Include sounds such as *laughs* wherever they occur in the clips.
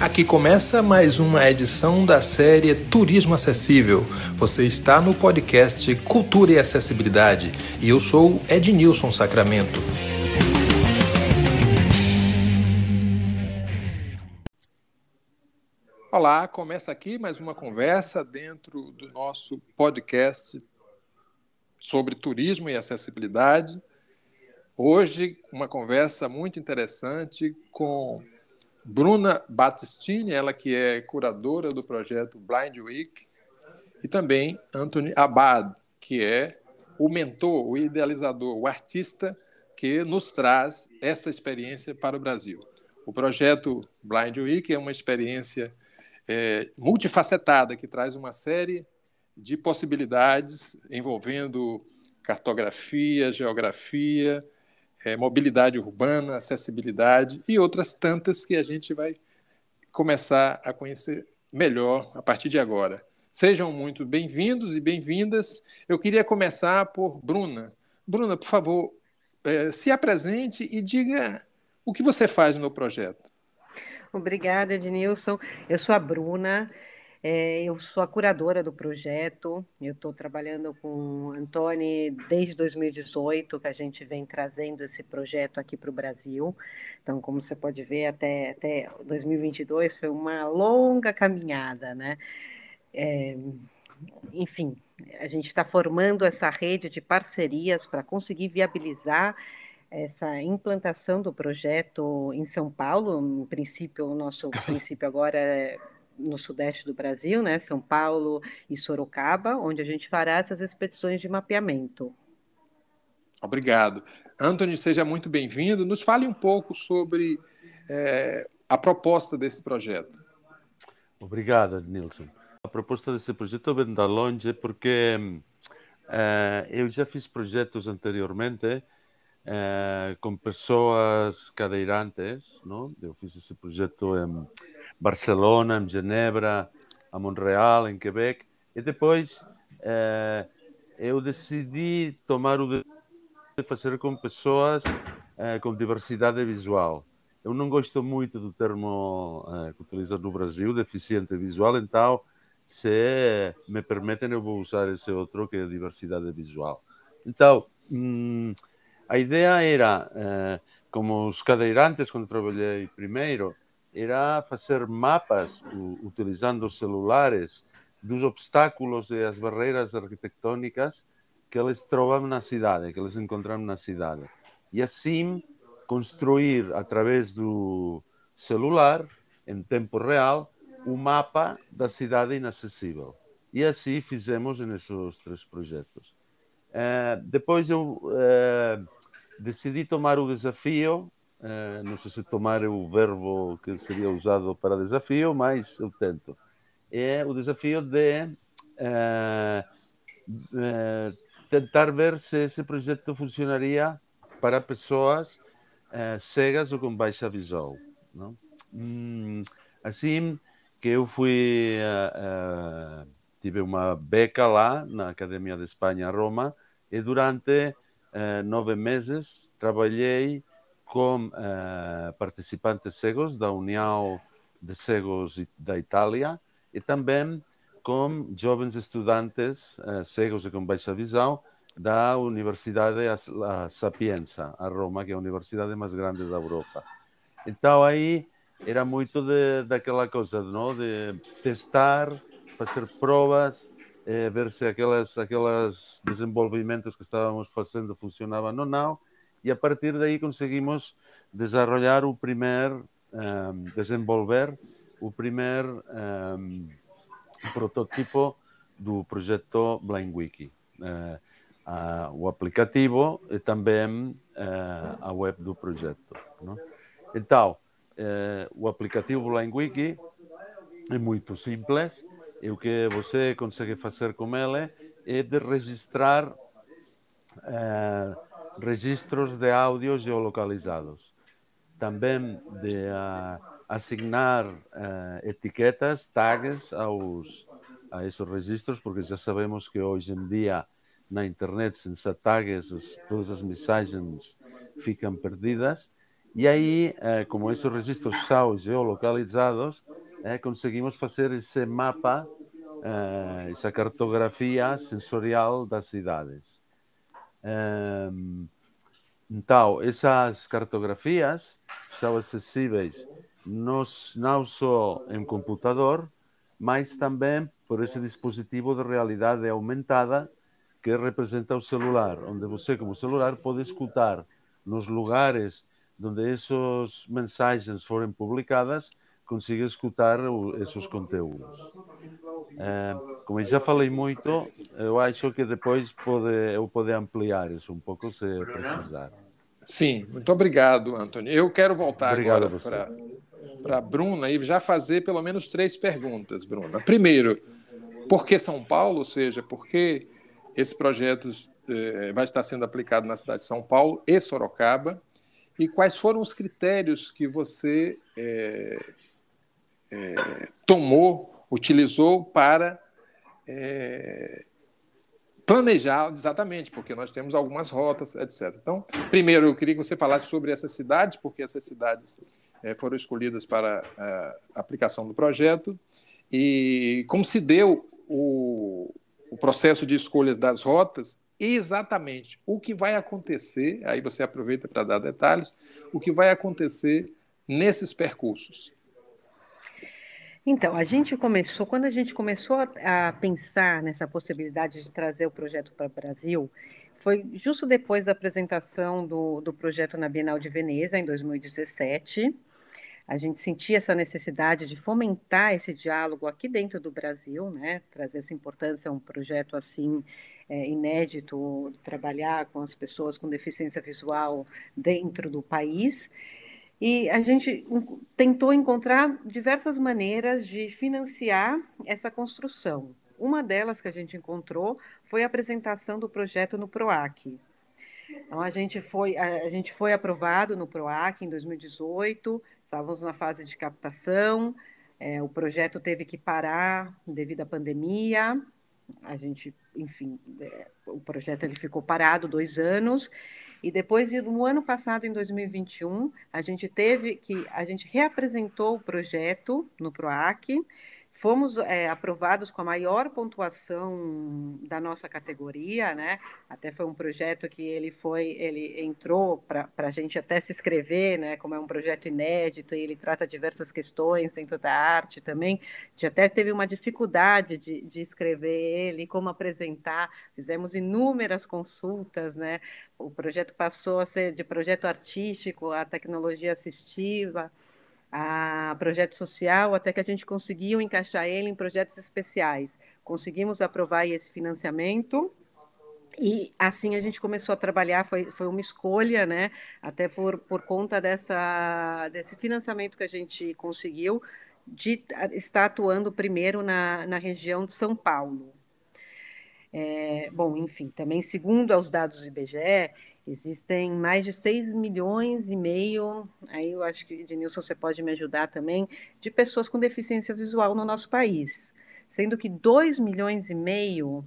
Aqui começa mais uma edição da série Turismo Acessível. Você está no podcast Cultura e Acessibilidade e eu sou Ednilson Sacramento. Olá, começa aqui mais uma conversa dentro do nosso podcast sobre turismo e acessibilidade. Hoje, uma conversa muito interessante com Bruna Battistini, ela que é curadora do projeto Blind Week, e também Anthony Abad, que é o mentor, o idealizador, o artista que nos traz esta experiência para o Brasil. O projeto Blind Week é uma experiência é, multifacetada que traz uma série de possibilidades envolvendo cartografia, geografia, é, mobilidade urbana, acessibilidade e outras tantas que a gente vai começar a conhecer melhor a partir de agora. Sejam muito bem-vindos e bem-vindas. Eu queria começar por Bruna. Bruna, por favor, é, se apresente e diga o que você faz no projeto. Obrigada, Ednilson. Eu sou a Bruna. É, eu sou a curadora do projeto, eu estou trabalhando com o Antônio desde 2018, que a gente vem trazendo esse projeto aqui para o Brasil. Então, como você pode ver, até, até 2022 foi uma longa caminhada, né? É, enfim, a gente está formando essa rede de parcerias para conseguir viabilizar essa implantação do projeto em São Paulo. No princípio, o nosso *laughs* princípio agora é no sudeste do Brasil, né, São Paulo e Sorocaba, onde a gente fará essas expedições de mapeamento. Obrigado. Anthony, seja muito bem-vindo. Nos fale um pouco sobre é, a proposta desse projeto. Obrigado, Nilson. A proposta desse projeto vem da longe porque é, eu já fiz projetos anteriormente é, com pessoas cadeirantes, não? Eu fiz esse projeto em Barcelona, em Genebra, a Montreal, em Quebec. E depois eh, eu decidi tomar o de fazer com pessoas eh, com diversidade visual. Eu não gosto muito do termo eh, que utiliza no Brasil, deficiente visual, então, se me permitem, eu vou usar esse outro que é diversidade visual. Então, hum, a ideia era, eh, como os cadeirantes, quando trabalhei primeiro, era fazer mapas utilizando celulares dos obstáculos e as barreiras arquitetônicas que eles trovam na cidade, que eles encontram na cidade. E assim construir através do celular, em tempo real, o mapa da cidade inacessível. E assim fizemos nesses três projetos. Uh, depois eu uh, decidi tomar o desafio Uh, não sei se tomar o verbo que seria usado para desafio, mas eu tento. É o desafio de uh, uh, tentar ver se esse projeto funcionaria para pessoas cegas ou com baixa visão. Não? Hum, assim que eu fui, tive uma beca lá na Academia de Espanha, Roma, e durante nove meses trabalhei com uh, participantes cegos da União de Cegos da Itália e também com jovens estudantes uh, cegos e com baixa visão da Universidade a Sapienza, a Roma, que é a universidade mais grande da Europa. Então aí era muito de, daquela coisa não? de testar, fazer provas, eh, ver se aquelas, aquelas desenvolvimentos que estávamos fazendo funcionavam ou não e a partir daí conseguimos um, desenvolver o primeiro um, protótipo do projeto BlindWiki. Uh, uh, o aplicativo e também uh, a web do projeto. Não? Então, eh, o aplicativo BlindWiki é muito simples e o que você consegue fazer com ele é de registrar eh, registros de áudio geolocalizados. Também de uh, asignar uh, etiquetas, tags aos, a esses registros, porque já sabemos que hoje em dia na internet, sem tags, todas as mensagens ficam perdidas. E aí, eh, como esses registros são geolocalizados, eh, conseguimos fazer esse mapa, essa cartografia sensorial das cidades. Então, essas cartografias são acessíveis nos, não só em computador, mas também por esse dispositivo de realidade aumentada que representa o celular, onde você, como celular, pode escutar nos lugares onde essas mensagens forem publicadas, consiga escutar esses conteúdos. É, como já falei muito, eu acho que depois pode, eu poder ampliar isso um pouco se precisar. Sim, muito obrigado, Antônio. Eu quero voltar obrigado agora para a Bruna e já fazer pelo menos três perguntas, Bruna. Primeiro, por que São Paulo? Ou seja, por que esse projeto eh, vai estar sendo aplicado na cidade de São Paulo e Sorocaba? E quais foram os critérios que você eh, tomou, utilizou para planejar exatamente, porque nós temos algumas rotas, etc. Então, primeiro, eu queria que você falasse sobre essas cidades, porque essas cidades foram escolhidas para a aplicação do projeto, e como se deu o, o processo de escolha das rotas exatamente o que vai acontecer, aí você aproveita para dar detalhes, o que vai acontecer nesses percursos. Então, a gente começou, quando a gente começou a, a pensar nessa possibilidade de trazer o projeto para o Brasil, foi justo depois da apresentação do, do projeto na Bienal de Veneza, em 2017 a gente sentia essa necessidade de fomentar esse diálogo aqui dentro do Brasil, né? trazer essa importância a um projeto assim é, inédito, trabalhar com as pessoas com deficiência visual dentro do país. E a gente tentou encontrar diversas maneiras de financiar essa construção. Uma delas que a gente encontrou foi a apresentação do projeto no PROAC, então, a gente foi, a, gente foi aprovado no PROAC em 2018, estávamos na fase de captação, é, o projeto teve que parar devido à pandemia, a gente, enfim, é, o projeto ele ficou parado dois anos, e depois, no ano passado, em 2021, a gente teve que, a gente reapresentou o projeto no PROAC, Fomos é, aprovados com a maior pontuação da nossa categoria, né? Até foi um projeto que ele foi, ele entrou para a gente até se inscrever, né? Como é um projeto inédito e ele trata diversas questões dentro da arte também. A gente até teve uma dificuldade de, de escrever ele, como apresentar. Fizemos inúmeras consultas, né? O projeto passou a ser de projeto artístico a tecnologia assistiva a projeto social, até que a gente conseguiu encaixar ele em projetos especiais. Conseguimos aprovar esse financiamento e assim a gente começou a trabalhar, foi, foi uma escolha, né? Até por, por conta dessa, desse financiamento que a gente conseguiu, de estar atuando primeiro na, na região de São Paulo. É, bom, enfim, também segundo os dados do IBGE, Existem mais de 6 milhões e meio, aí eu acho que, Ednilson, você pode me ajudar também, de pessoas com deficiência visual no nosso país, sendo que 2 milhões e meio,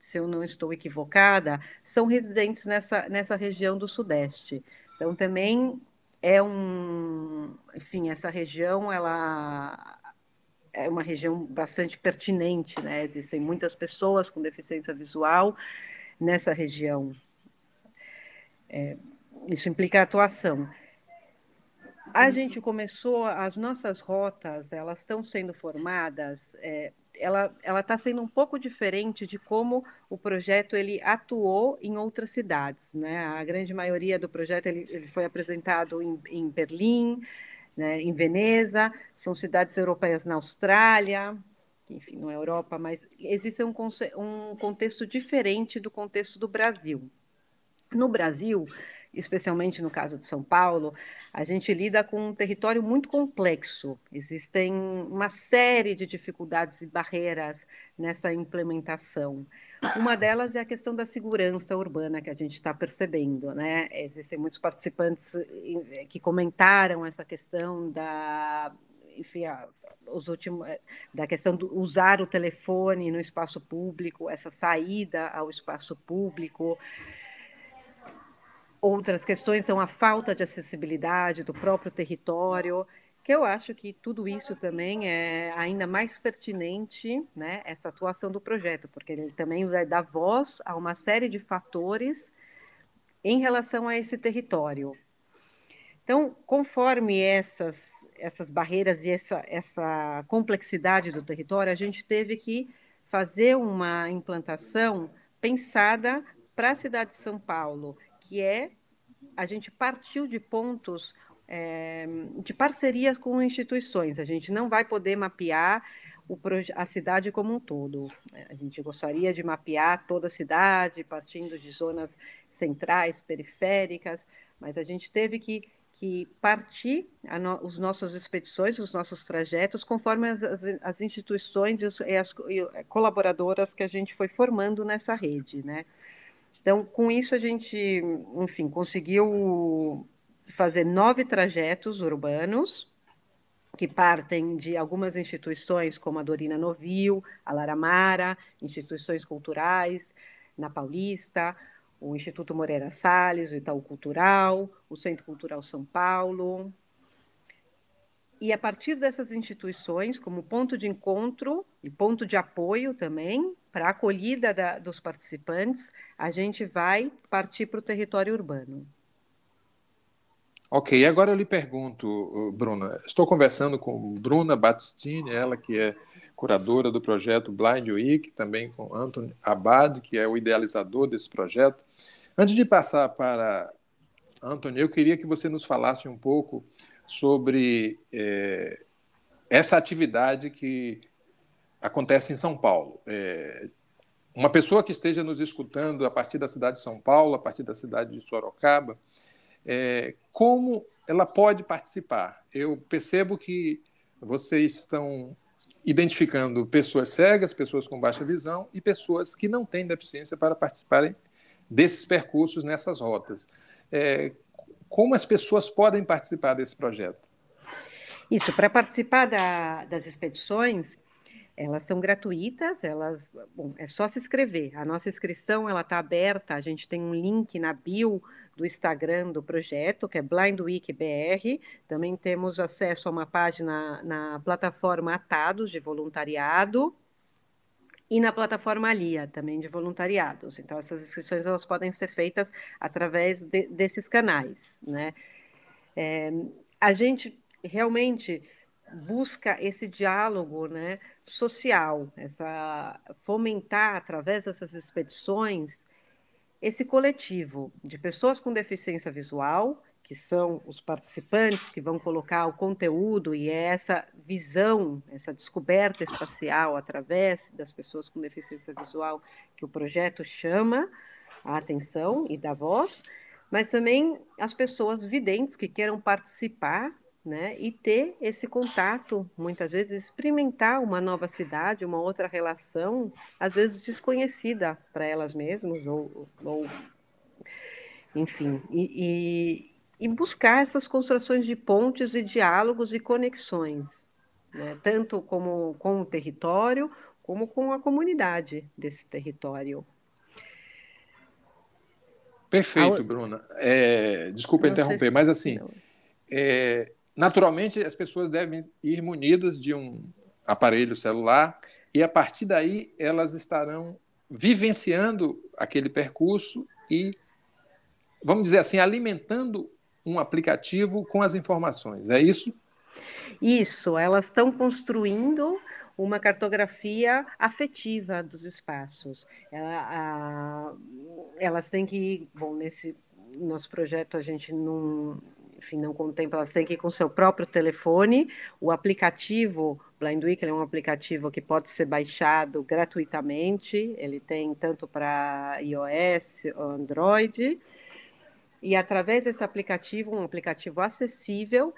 se eu não estou equivocada, são residentes nessa, nessa região do Sudeste. Então, também é um... Enfim, essa região, ela é uma região bastante pertinente, né? Existem muitas pessoas com deficiência visual nessa região. É, isso implica atuação. A gente começou, as nossas rotas, elas estão sendo formadas, é, ela está sendo um pouco diferente de como o projeto ele atuou em outras cidades. Né? A grande maioria do projeto ele, ele foi apresentado em, em Berlim, né, em Veneza, são cidades europeias na Austrália, enfim, não é Europa, mas existe um, um contexto diferente do contexto do Brasil. No Brasil, especialmente no caso de São Paulo, a gente lida com um território muito complexo. Existem uma série de dificuldades e barreiras nessa implementação. Uma delas é a questão da segurança urbana que a gente está percebendo, né? Existem muitos participantes que comentaram essa questão da enfim, os últimos, eh, da questão de usar o telefone no espaço público, essa saída ao espaço público outras questões são a falta de acessibilidade do próprio território, que eu acho que tudo isso também é ainda mais pertinente, né, essa atuação do projeto, porque ele também vai dar voz a uma série de fatores em relação a esse território. Então, conforme essas, essas barreiras e essa, essa complexidade do território, a gente teve que fazer uma implantação pensada para a cidade de São Paulo, que é a gente partiu de pontos é, de parceria com instituições. A gente não vai poder mapear a cidade como um todo. A gente gostaria de mapear toda a cidade, partindo de zonas centrais, periféricas, mas a gente teve que, que partir no, os nossas expedições, os nossos trajetos, conforme as, as, as instituições e, os, e as e colaboradoras que a gente foi formando nessa rede, né? Então, com isso, a gente, enfim, conseguiu fazer nove trajetos urbanos que partem de algumas instituições como a Dorina Novil, a Laramara, instituições culturais na Paulista, o Instituto Moreira Salles, o Itaú Cultural, o Centro Cultural São Paulo. E a partir dessas instituições, como ponto de encontro e ponto de apoio também, para a acolhida da, dos participantes, a gente vai partir para o território urbano. Ok, agora eu lhe pergunto, Bruna. Estou conversando com Bruna Battistini, ela que é curadora do projeto Blind Week, também com Anthony Abad, que é o idealizador desse projeto. Antes de passar para Anthony, eu queria que você nos falasse um pouco sobre é, essa atividade que acontece em São Paulo. É, uma pessoa que esteja nos escutando a partir da cidade de São Paulo, a partir da cidade de Sorocaba, é, como ela pode participar? Eu percebo que vocês estão identificando pessoas cegas, pessoas com baixa visão e pessoas que não têm deficiência para participarem desses percursos nessas rotas. É, como as pessoas podem participar desse projeto? Isso, para participar da, das expedições, elas são gratuitas, elas, bom, é só se inscrever. A nossa inscrição ela está aberta, a gente tem um link na bio do Instagram do projeto, que é Blind Week BR. Também temos acesso a uma página na plataforma Atados de voluntariado e na plataforma Alia também de voluntariados. Então essas inscrições elas podem ser feitas através de, desses canais, né? É, a gente realmente busca esse diálogo, né, social, essa fomentar através dessas expedições esse coletivo de pessoas com deficiência visual, que são os participantes que vão colocar o conteúdo e é essa visão, essa descoberta espacial através das pessoas com deficiência visual que o projeto chama a atenção e dá voz, mas também as pessoas videntes que queiram participar né? E ter esse contato, muitas vezes experimentar uma nova cidade, uma outra relação, às vezes desconhecida para elas mesmas, ou, ou enfim, e, e, e, buscar essas construções de pontes e diálogos e conexões, né? tanto como com o território, como com a comunidade desse território. Perfeito, a... Bruna. É, desculpa Não interromper, se... mas assim, é, Naturalmente, as pessoas devem ir munidas de um aparelho celular e, a partir daí, elas estarão vivenciando aquele percurso e, vamos dizer assim, alimentando um aplicativo com as informações. É isso? Isso, elas estão construindo uma cartografia afetiva dos espaços. Ela, a, elas têm que, bom, nesse nosso projeto a gente não, enfim, não contempla, elas têm que ir com seu próprio telefone. O aplicativo Blind Week é um aplicativo que pode ser baixado gratuitamente. Ele tem tanto para iOS, Android. E através desse aplicativo, um aplicativo acessível,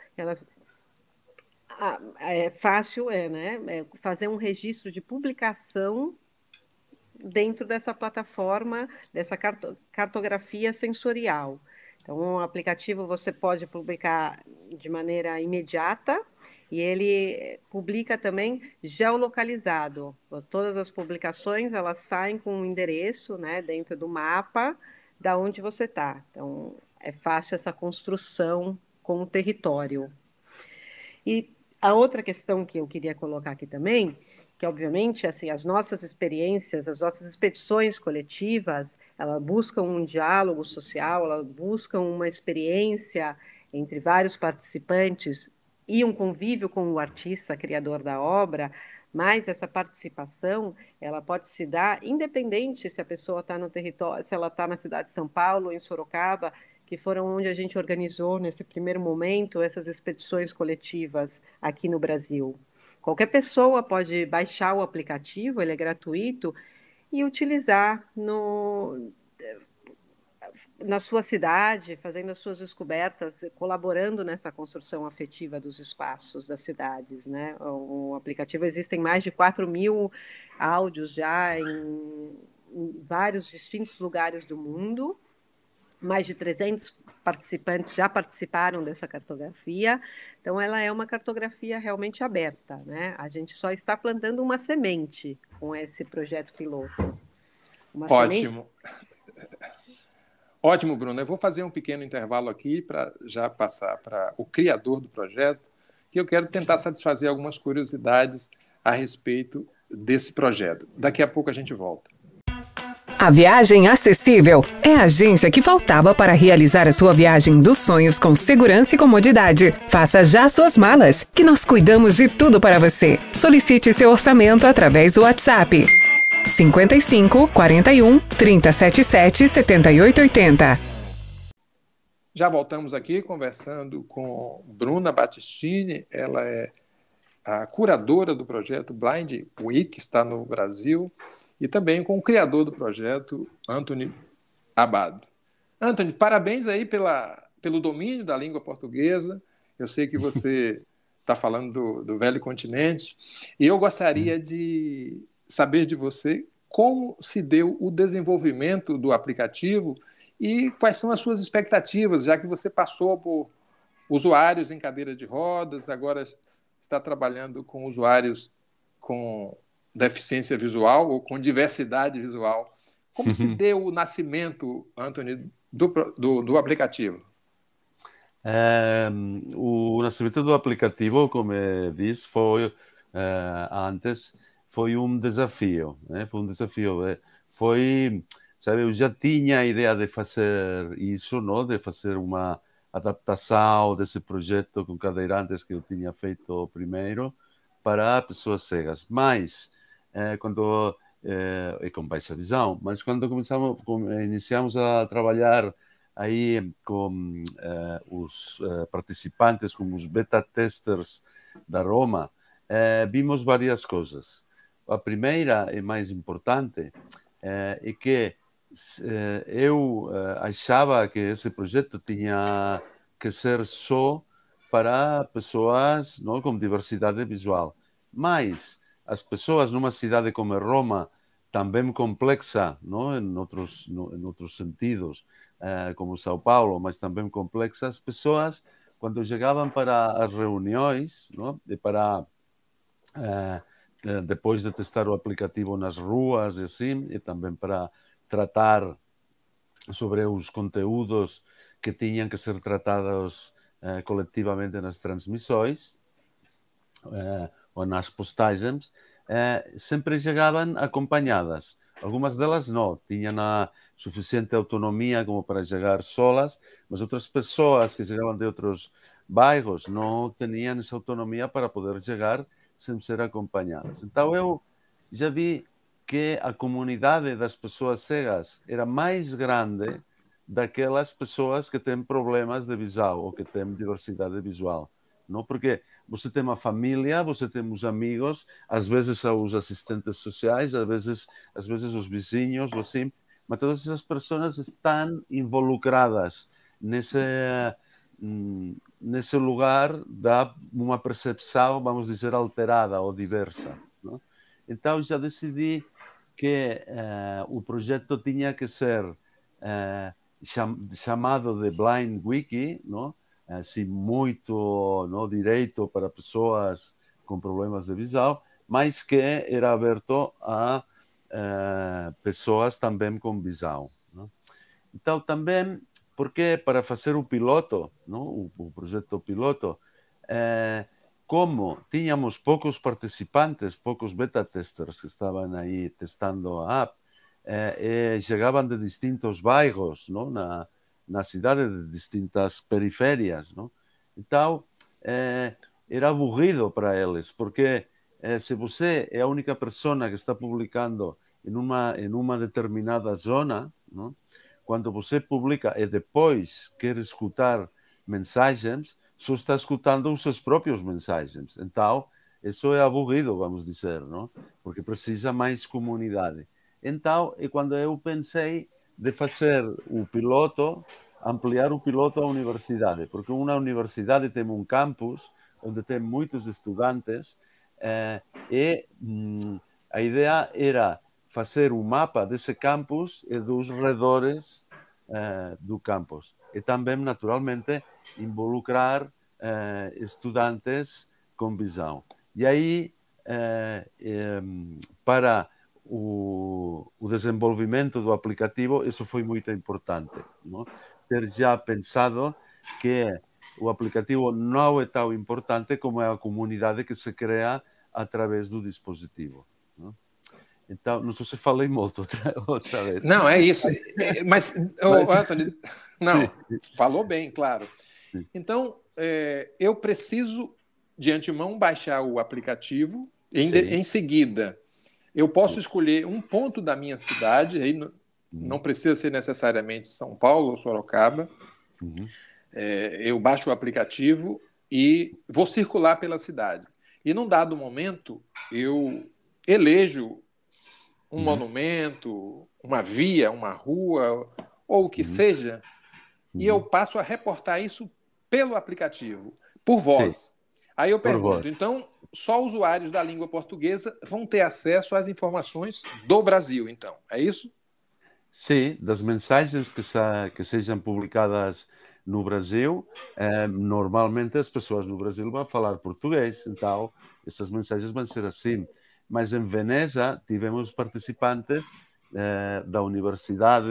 é fácil é, né, é fazer um registro de publicação dentro dessa plataforma, dessa cartografia sensorial. Então, o aplicativo você pode publicar de maneira imediata e ele publica também geolocalizado. Todas as publicações elas saem com um endereço, né, dentro do mapa da onde você está. Então, é fácil essa construção com o território. E a outra questão que eu queria colocar aqui também, que obviamente assim as nossas experiências, as nossas expedições coletivas, elas buscam um diálogo social, elas buscam uma experiência entre vários participantes e um convívio com o artista criador da obra, mas essa participação ela pode se dar independente se a pessoa está no território, se ela está na cidade de São Paulo, em Sorocaba, que foram onde a gente organizou nesse primeiro momento essas expedições coletivas aqui no Brasil. Qualquer pessoa pode baixar o aplicativo, ele é gratuito, e utilizar no, na sua cidade, fazendo as suas descobertas, colaborando nessa construção afetiva dos espaços das cidades. Né? O aplicativo existem mais de 4 mil áudios já em, em vários distintos lugares do mundo. Mais de 300 participantes já participaram dessa cartografia, então ela é uma cartografia realmente aberta, né? A gente só está plantando uma semente com esse projeto piloto. Uma Ótimo. Semente... Ótimo, Bruno. Eu vou fazer um pequeno intervalo aqui para já passar para o criador do projeto, que eu quero tentar satisfazer algumas curiosidades a respeito desse projeto. Daqui a pouco a gente volta. A Viagem Acessível é a agência que faltava para realizar a sua viagem dos sonhos com segurança e comodidade. Faça já suas malas, que nós cuidamos de tudo para você. Solicite seu orçamento através do WhatsApp 55 41 377 7880. Já voltamos aqui conversando com Bruna Battistini, ela é a curadora do projeto Blind Week, está no Brasil, e também com o criador do projeto, Anthony Abado. Anthony, parabéns aí pela, pelo domínio da língua portuguesa. Eu sei que você está *laughs* falando do, do velho continente, e eu gostaria de saber de você como se deu o desenvolvimento do aplicativo e quais são as suas expectativas, já que você passou por usuários em cadeira de rodas, agora está trabalhando com usuários com deficiência visual ou com diversidade visual. Como se uhum. deu o nascimento, Anthony, do, do, do aplicativo? É, o nascimento do aplicativo, como disse, foi é, antes foi um desafio, né? foi um desafio. É, foi, sabe, eu já tinha a ideia de fazer isso, não? de fazer uma adaptação desse projeto com cadeirantes que eu tinha feito primeiro para pessoas cegas. Mas, é, quando é, e com baixa visão, mas quando começamos, iniciamos a trabalhar aí com é, os participantes, com os beta testers da Roma, vimos várias coisas. A primeira e mais importante é, que eu achava que esse projeto tinha que ser só para pessoas não, com diversidade visual. Mas as pessoas numa cidade como Roma, também complexa, não, em, outros, no, em outros sentidos, como São Paulo, mas também complexa, as pessoas, quando chegavam para as reuniões, não, e para eh, depois de testar o aplicativo nas ruas e assim, e também para tratar sobre os conteúdos que tinham que ser tratados eh, coletivamente nas transmissões ou nas postagens, eh, sempre chegavam acompanhadas. Algumas delas não, tinham a suficiente autonomia como para chegar solas, mas outras pessoas que chegavam de outros bairros não tinham essa autonomia para poder chegar sem ser acompanhadas. Então eu já vi que a comunidade das pessoas cegas era mais grande daquelas pessoas que têm problemas de visão ou que têm diversidade visual. Não? Porque você tem uma família, você tem os amigos, às vezes os assistentes sociais, às vezes, às vezes os vizinhos, assim, mas todas essas pessoas estão involucradas nesse, hum, nesse lugar dá uma percepção, vamos dizer, alterada ou diversa. Não? Então já decidi que uh, o projeto tinha que ser cham chamado de Blind Wiki, não? Assim muito não direito para pessoas com problemas de visão, mas que era aberto a uh, pessoas também com visão. Não? Então também porque para fazer o piloto, não? O, o projeto piloto, eh, como tínhamos poucos participantes, poucos beta testers que estavam aí testando a app, eh, chegavam de distintos bairros, não? Na, na cidade de distintas periférias, não? Então, eh, era aburrido para eles, porque eh, se você é a única pessoa que está publicando em uma, em uma determinada zona, não? quando você publica e depois quer escutar mensagens, só está escutando os seus próprios mensagens. Então, isso é aburrido, vamos dizer, não? porque precisa mais comunidade. Então, e quando eu pensei de fazer o piloto, ampliar o piloto à universidade, porque uma universidade tem um campus onde tem muitos estudantes eh, e hum, a ideia era fazer um mapa desse campus e dos redores eh, do campus. E também, naturalmente, involucrar eh, estudantes com visão. E aí, eh, para o, o, desenvolvimento do aplicativo, isso foi muito importante. Não? Ter já pensado que o aplicativo não é tão importante como é a comunidade que se cria através do dispositivo. Não? Então, não sei se falei muito outra, outra vez. Não, é isso. É, mas, mas... Anthony, não, falou bem, claro. Sim. Então, é, eu preciso, de antemão, baixar o aplicativo. Em, de, em seguida, eu posso Sim. escolher um ponto da minha cidade, aí não, hum. não precisa ser necessariamente São Paulo ou Sorocaba. Uhum. É, eu baixo o aplicativo e vou circular pela cidade. E num dado momento, eu elejo um uhum. monumento, uma via, uma rua, ou o que uhum. seja, uhum. e eu uhum. passo a reportar isso pelo aplicativo, por voz. Sim. Aí eu pergunto, então, só usuários da língua portuguesa vão ter acesso às informações do Brasil, então, é isso? Sim, das mensagens que, que sejam publicadas no Brasil, eh, normalmente as pessoas no Brasil vão falar português, então essas mensagens vão ser assim mas em Veneza tivemos participantes eh, da Universidade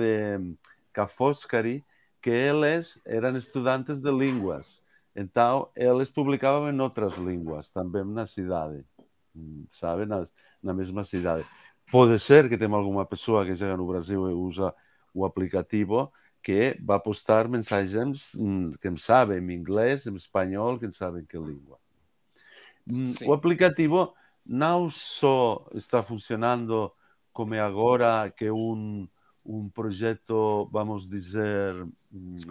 Ca' Foscari que eles eram estudantes de línguas. Então, eles publicavam em outras línguas, também na cidade, sabe? Na, na mesma cidade. Pode ser que tenha alguma pessoa que chega no Brasil e usa o aplicativo que vai postar mensagens, mm, quem sabe, em inglês, em espanhol, quem sabe em que língua. Mm, Sim. O aplicativo não só está funcionando como é agora, que é um, um projeto, vamos dizer,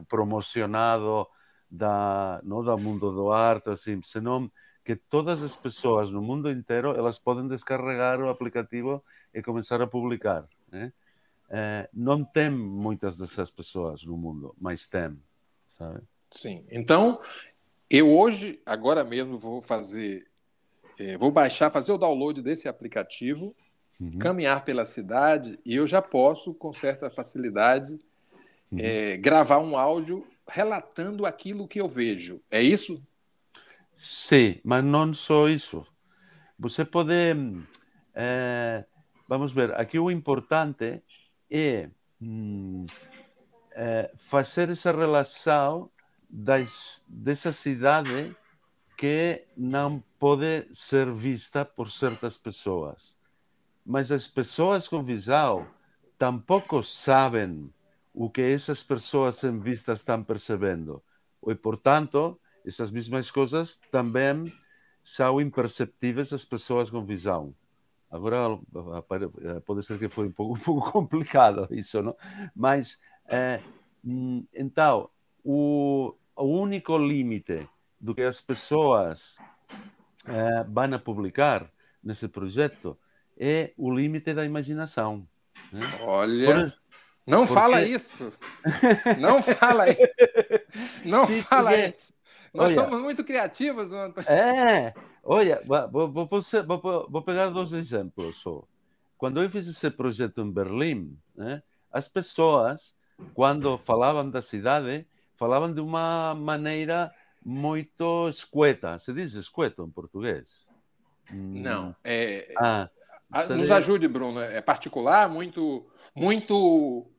promocionado da, não do mundo do arte, assim, senão que todas as pessoas no mundo inteiro elas podem descarregar o aplicativo e começar a publicar. Né? É, não tem muitas dessas pessoas no mundo, mas tem, sabe? Sim. Então, eu hoje, agora mesmo, vou fazer é, vou baixar, fazer o download desse aplicativo, uhum. caminhar pela cidade e eu já posso, com certa facilidade, uhum. é, gravar um áudio relatando aquilo que eu vejo. É isso? Sim, mas não só isso. Você pode. É, vamos ver, aqui o importante é, é fazer essa relação das, dessa cidade que não pode ser vista por certas pessoas. Mas as pessoas com visão tampouco sabem o que essas pessoas em vista estão percebendo. E, portanto, essas mesmas coisas também são imperceptíveis às pessoas com visão. Agora, pode ser que foi um pouco, um *laughs* pouco complicado isso, não? Mas, é, então, o, o único limite do que as pessoas é, vão publicar nesse projeto é o limite da imaginação. Né? Olha, Por, não porque... *laughs* fala isso. Não fala isso. Não Sim, fala isso. Nós olha, somos muito criativos. É, olha, vou, vou, vou, vou, pegar dois exemplos só. Quando eu fiz esse projeto em Berlim, né, as pessoas, quando falavam da cidade, falavam de uma maneira muito escueta. Se diz escueto em português? Não. É... Ah, Nos ajude, Bruno. É particular, muito, muito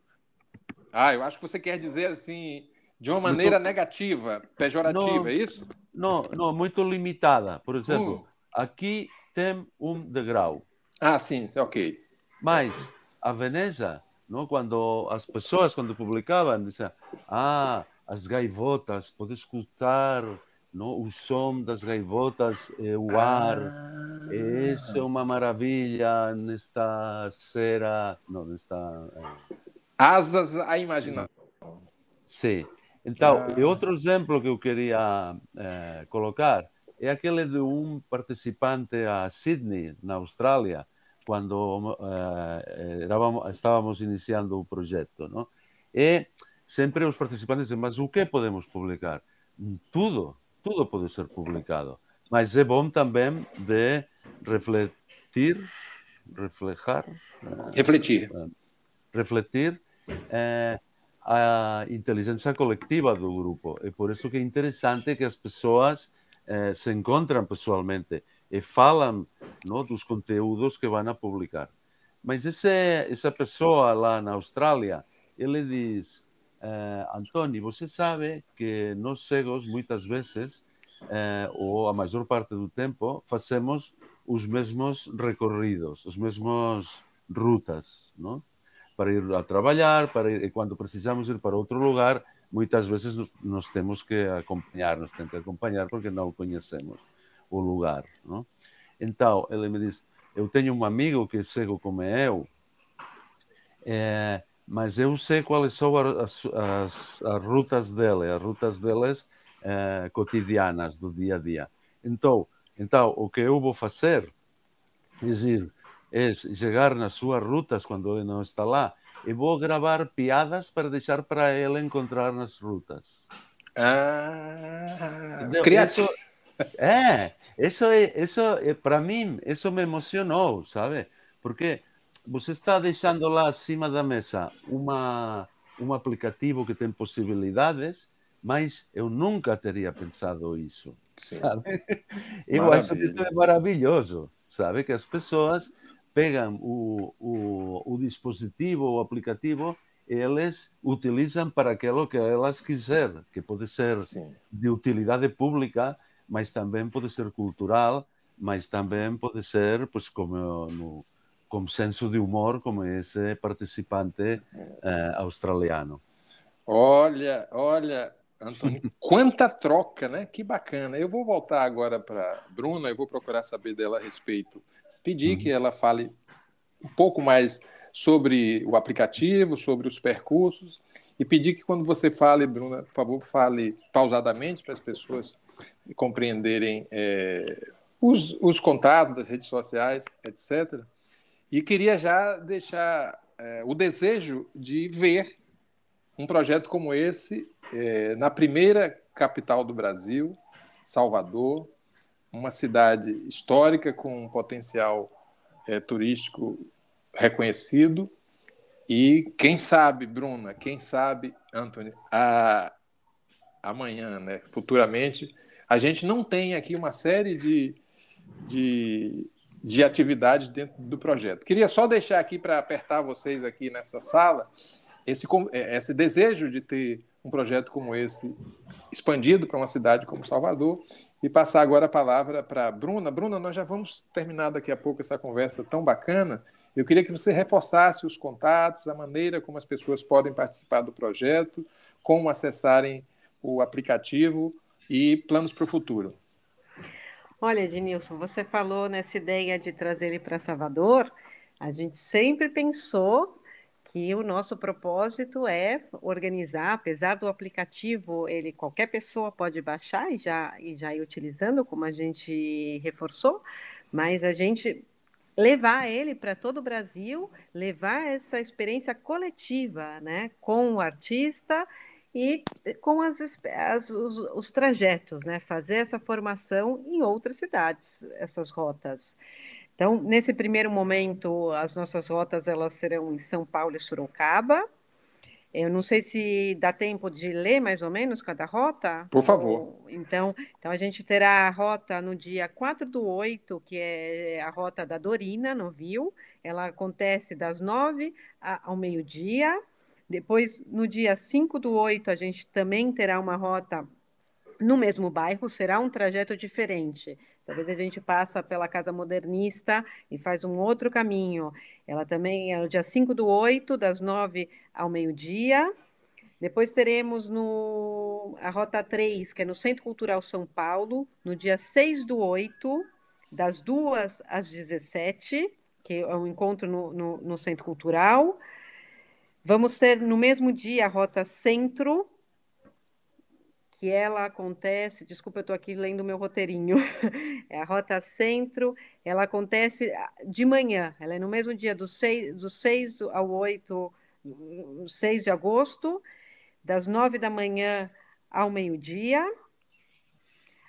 Ah, eu acho que você quer dizer assim, de uma maneira muito... negativa, pejorativa, não, é isso? Não, não, muito limitada. Por exemplo, hum. aqui tem um degrau. Ah, sim, ok. Mas a Veneza, não, quando as pessoas, quando publicavam, diziam, ah, as gaivotas, pode escutar não, o som das gaivotas, é, o ar. Ah. Isso é uma maravilha nesta cera, não, nesta... É... Asas à imaginação. Sim. Então, ah. outro exemplo que eu queria é, colocar é aquele de um participante a Sydney, na Austrália, quando uh, estávamos iniciando o projeto. Não? E sempre os participantes dizem, mas o que podemos publicar? Tudo, tudo pode ser publicado. Mas é bom também de refletir, reflejar... Refletir. Uh, refletir uh, a inteligência coletiva do grupo. É por isso que é interessante que as pessoas se encontram pessoalmente e falam não, dos conteúdos que vão a publicar. Mas esse, essa pessoa lá na Austrália, ele diz, eh, Antônio, você sabe que nós cegos, muitas vezes, eh, ou a maior parte do tempo, fazemos os mesmos recorridos, as mesmas rutas, não? Para ir a trabalhar, para ir, e quando precisamos ir para outro lugar, muitas vezes nos temos que acompanhar, nos tem que acompanhar porque não conhecemos o lugar. Não? Então, ele me diz: Eu tenho um amigo que é cego como eu, é, mas eu sei quais são as, as, as rutas dele, as rutas deles é, cotidianas do dia a dia. Então, então, o que eu vou fazer é, dizer, é chegar nas suas rutas quando ele não está lá e vou gravar piadas para deixar para ele encontrar nas rutas. Ah, criativo. É, isso é, isso é, para mim, isso me emocionou, sabe? Porque você está deixando lá acima da mesa uma, um aplicativo que tem possibilidades, mas eu nunca teria pensado isso, Sim. sabe? *laughs* Eu acho que isso é maravilhoso, sabe? Que as pessoas pegam o, o, o dispositivo, o aplicativo, eles utilizam para aquilo que elas quiserem, que pode ser Sim. de utilidade pública, mas também pode ser cultural, mas também pode ser, pois, como no, com senso de humor, como esse participante eh, australiano. Olha, olha, Antônio, *laughs* quanta troca, né? Que bacana. Eu vou voltar agora para Bruna, eu vou procurar saber dela a respeito. Pedir uhum. que ela fale um pouco mais sobre o aplicativo, sobre os percursos, e pedir que quando você fale, Bruna, por favor, fale pausadamente para as pessoas compreenderem é, os, os contatos das redes sociais, etc. E queria já deixar é, o desejo de ver um projeto como esse é, na primeira capital do Brasil, Salvador, uma cidade histórica com um potencial é, turístico reconhecido. E quem sabe, Bruna, quem sabe, Anthony, a, amanhã, né, futuramente, a gente não tem aqui uma série de, de, de atividades dentro do projeto. Queria só deixar aqui para apertar vocês aqui nessa sala esse, é, esse desejo de ter um projeto como esse expandido para uma cidade como Salvador e passar agora a palavra para Bruna. Bruna, nós já vamos terminar daqui a pouco essa conversa tão bacana. Eu queria que você reforçasse os contatos, a maneira como as pessoas podem participar do projeto, como acessarem o aplicativo e planos para o futuro. Olha, Ednilson, você falou nessa ideia de trazer ele para Salvador. A gente sempre pensou que o nosso propósito é organizar, apesar do aplicativo, ele qualquer pessoa pode baixar e já, e já ir utilizando, como a gente reforçou, mas a gente levar ele para todo o Brasil, levar essa experiência coletiva, né, com o artista e com as, as os, os, trajetos, né? Fazer essa formação em outras cidades, essas rotas. Então, nesse primeiro momento, as nossas rotas elas serão em São Paulo e Sorocaba. Eu não sei se dá tempo de ler mais ou menos cada rota. Por favor. Então, então, a gente terá a rota no dia 4 do 8, que é a rota da Dorina, no Rio. Ela acontece das 9 ao meio-dia Depois, no dia 5 do 8, a gente também terá uma rota no mesmo bairro, será um trajeto diferente. Dessa vez a gente passa pela Casa Modernista e faz um outro caminho. Ela também é no dia 5 do 8, das 9 ao meio-dia. Depois teremos no, a Rota 3, que é no Centro Cultural São Paulo, no dia 6 do 8, das 2 às 17, que é um encontro no, no, no Centro Cultural. Vamos ter no mesmo dia a Rota Centro, que ela acontece, desculpa, eu estou aqui lendo o meu roteirinho, *laughs* é a Rota Centro, ela acontece de manhã, ela é no mesmo dia do 6, do 6 ao 8, 6 de agosto, das 9 da manhã ao meio-dia.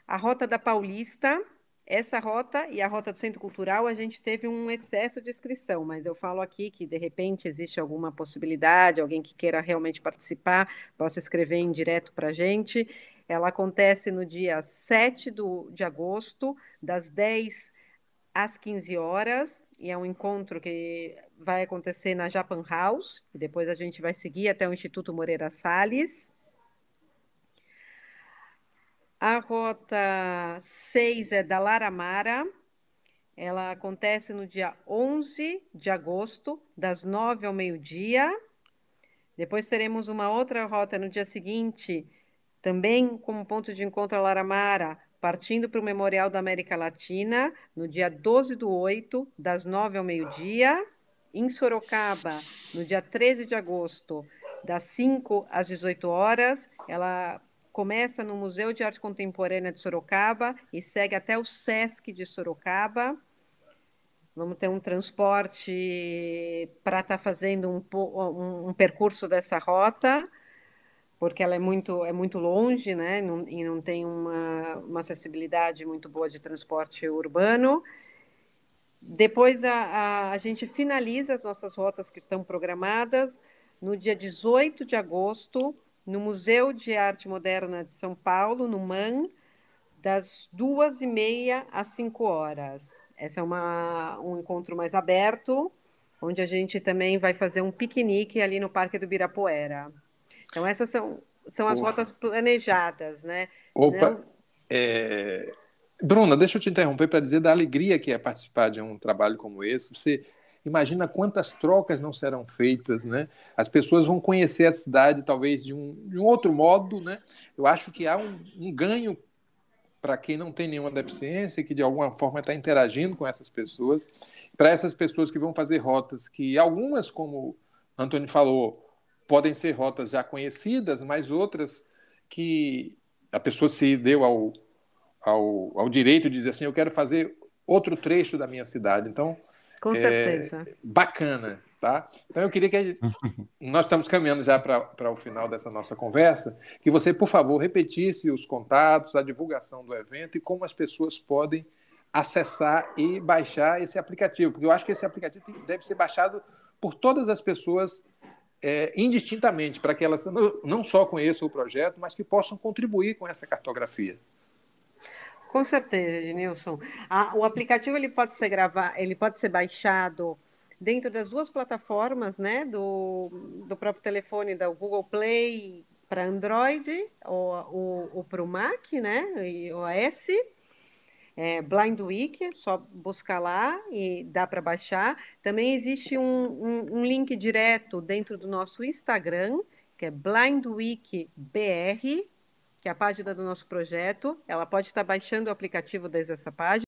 A Rota da Paulista, essa rota e a rota do Centro Cultural, a gente teve um excesso de inscrição, mas eu falo aqui que, de repente, existe alguma possibilidade, alguém que queira realmente participar, possa escrever em direto para a gente. Ela acontece no dia 7 do, de agosto, das 10 às 15 horas, e é um encontro que vai acontecer na Japan House, e depois a gente vai seguir até o Instituto Moreira Salles. A rota 6 é da Laramara. Ela acontece no dia 11 de agosto, das 9 ao meio-dia. Depois teremos uma outra rota no dia seguinte, também como ponto de encontro a Laramara, partindo para o Memorial da América Latina, no dia 12 do 8, das 9 ao meio-dia. Em Sorocaba, no dia 13 de agosto, das 5 às 18 horas. Ela começa no Museu de Arte Contemporânea de Sorocaba e segue até o SESC de Sorocaba. Vamos ter um transporte para estar tá fazendo um, um, um, percurso dessa rota, porque ela é muito, é muito longe, né? Não, e não tem uma, uma acessibilidade muito boa de transporte urbano. Depois a, a, a gente finaliza as nossas rotas que estão programadas no dia 18 de agosto, no Museu de Arte Moderna de São Paulo, no MAN, das duas e meia às cinco horas. Esse é uma, um encontro mais aberto, onde a gente também vai fazer um piquenique ali no Parque do Birapuera. Então, essas são, são as rotas planejadas, né? Opa! Não... É... Bruna, deixa eu te interromper para dizer da alegria que é participar de um trabalho como esse. Você Imagina quantas trocas não serão feitas, né? As pessoas vão conhecer a cidade talvez de um, de um outro modo, né? Eu acho que há um, um ganho para quem não tem nenhuma deficiência, que de alguma forma está interagindo com essas pessoas, para essas pessoas que vão fazer rotas que algumas, como Antônio falou, podem ser rotas já conhecidas, mas outras que a pessoa se deu ao, ao, ao direito de dizer assim, eu quero fazer outro trecho da minha cidade. Então, com é, certeza. Bacana, tá? Então eu queria que *laughs* nós estamos caminhando já para o final dessa nossa conversa, que você, por favor, repetisse os contatos, a divulgação do evento e como as pessoas podem acessar e baixar esse aplicativo, porque eu acho que esse aplicativo deve ser baixado por todas as pessoas é, indistintamente, para que elas não só conheçam o projeto, mas que possam contribuir com essa cartografia. Com certeza, Ednilson. o aplicativo ele pode ser gravar, ele pode ser baixado dentro das duas plataformas, né? Do, do próprio telefone da Google Play para Android ou, ou, para o Mac, né? E OS. É, Blind Week, só buscar lá e dá para baixar. Também existe um, um, um, link direto dentro do nosso Instagram, que é Blind Week BR, que é a página do nosso projeto. Ela pode estar baixando o aplicativo desde essa página.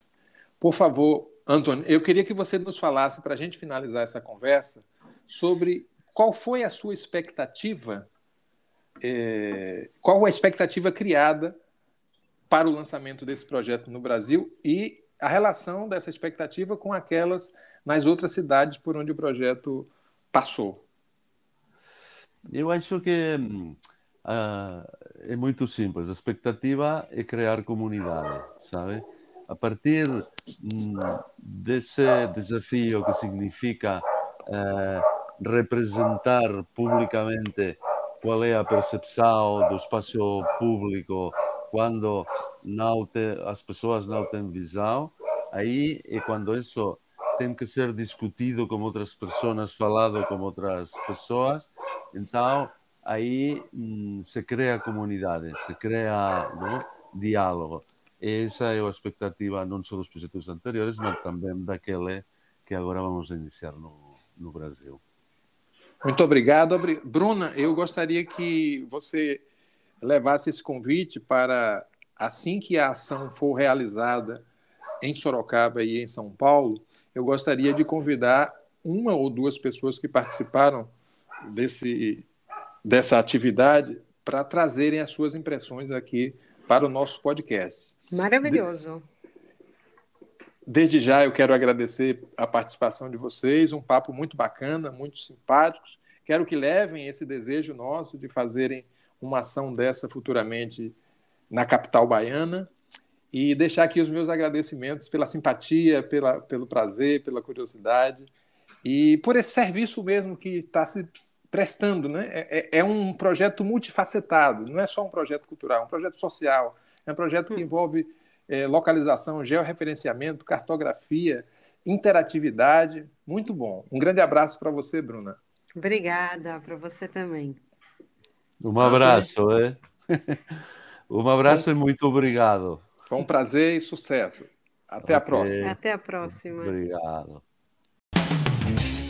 Por favor, Antônio, eu queria que você nos falasse, para a gente finalizar essa conversa, sobre qual foi a sua expectativa, é, qual a expectativa criada para o lançamento desse projeto no Brasil e a relação dessa expectativa com aquelas nas outras cidades por onde o projeto passou. Eu acho que uh, é muito simples. A expectativa é criar comunidade, sabe? A partir hum, desse desafio que significa uh, representar publicamente qual é a percepção do espaço público quando te, as pessoas não têm visão, aí é quando isso tem que ser discutido com outras pessoas, falado com outras pessoas, Então, aí hum, se cria comunidade, se cria diálogo. Essa é a expectativa não só dos projetos anteriores, mas também daquele que agora vamos iniciar no, no Brasil. Muito obrigado. Bruna, eu gostaria que você levasse esse convite para, assim que a ação for realizada em Sorocaba e em São Paulo, eu gostaria de convidar uma ou duas pessoas que participaram desse, dessa atividade para trazerem as suas impressões aqui para o nosso podcast. Maravilhoso. Desde já eu quero agradecer a participação de vocês, um papo muito bacana, muito simpático. Quero que levem esse desejo nosso de fazerem uma ação dessa futuramente na capital baiana e deixar aqui os meus agradecimentos pela simpatia, pela, pelo prazer, pela curiosidade e por esse serviço mesmo que está se prestando. Né? É, é, é um projeto multifacetado, não é só um projeto cultural, é um projeto social, é um projeto que envolve é, localização, georreferenciamento, cartografia, interatividade. Muito bom. Um grande abraço para você, Bruna. Obrigada, para você também. Um abraço, é? *laughs* Um abraço e muito obrigado. Foi um prazer e sucesso. Até okay. a próxima. Até a próxima. Obrigado.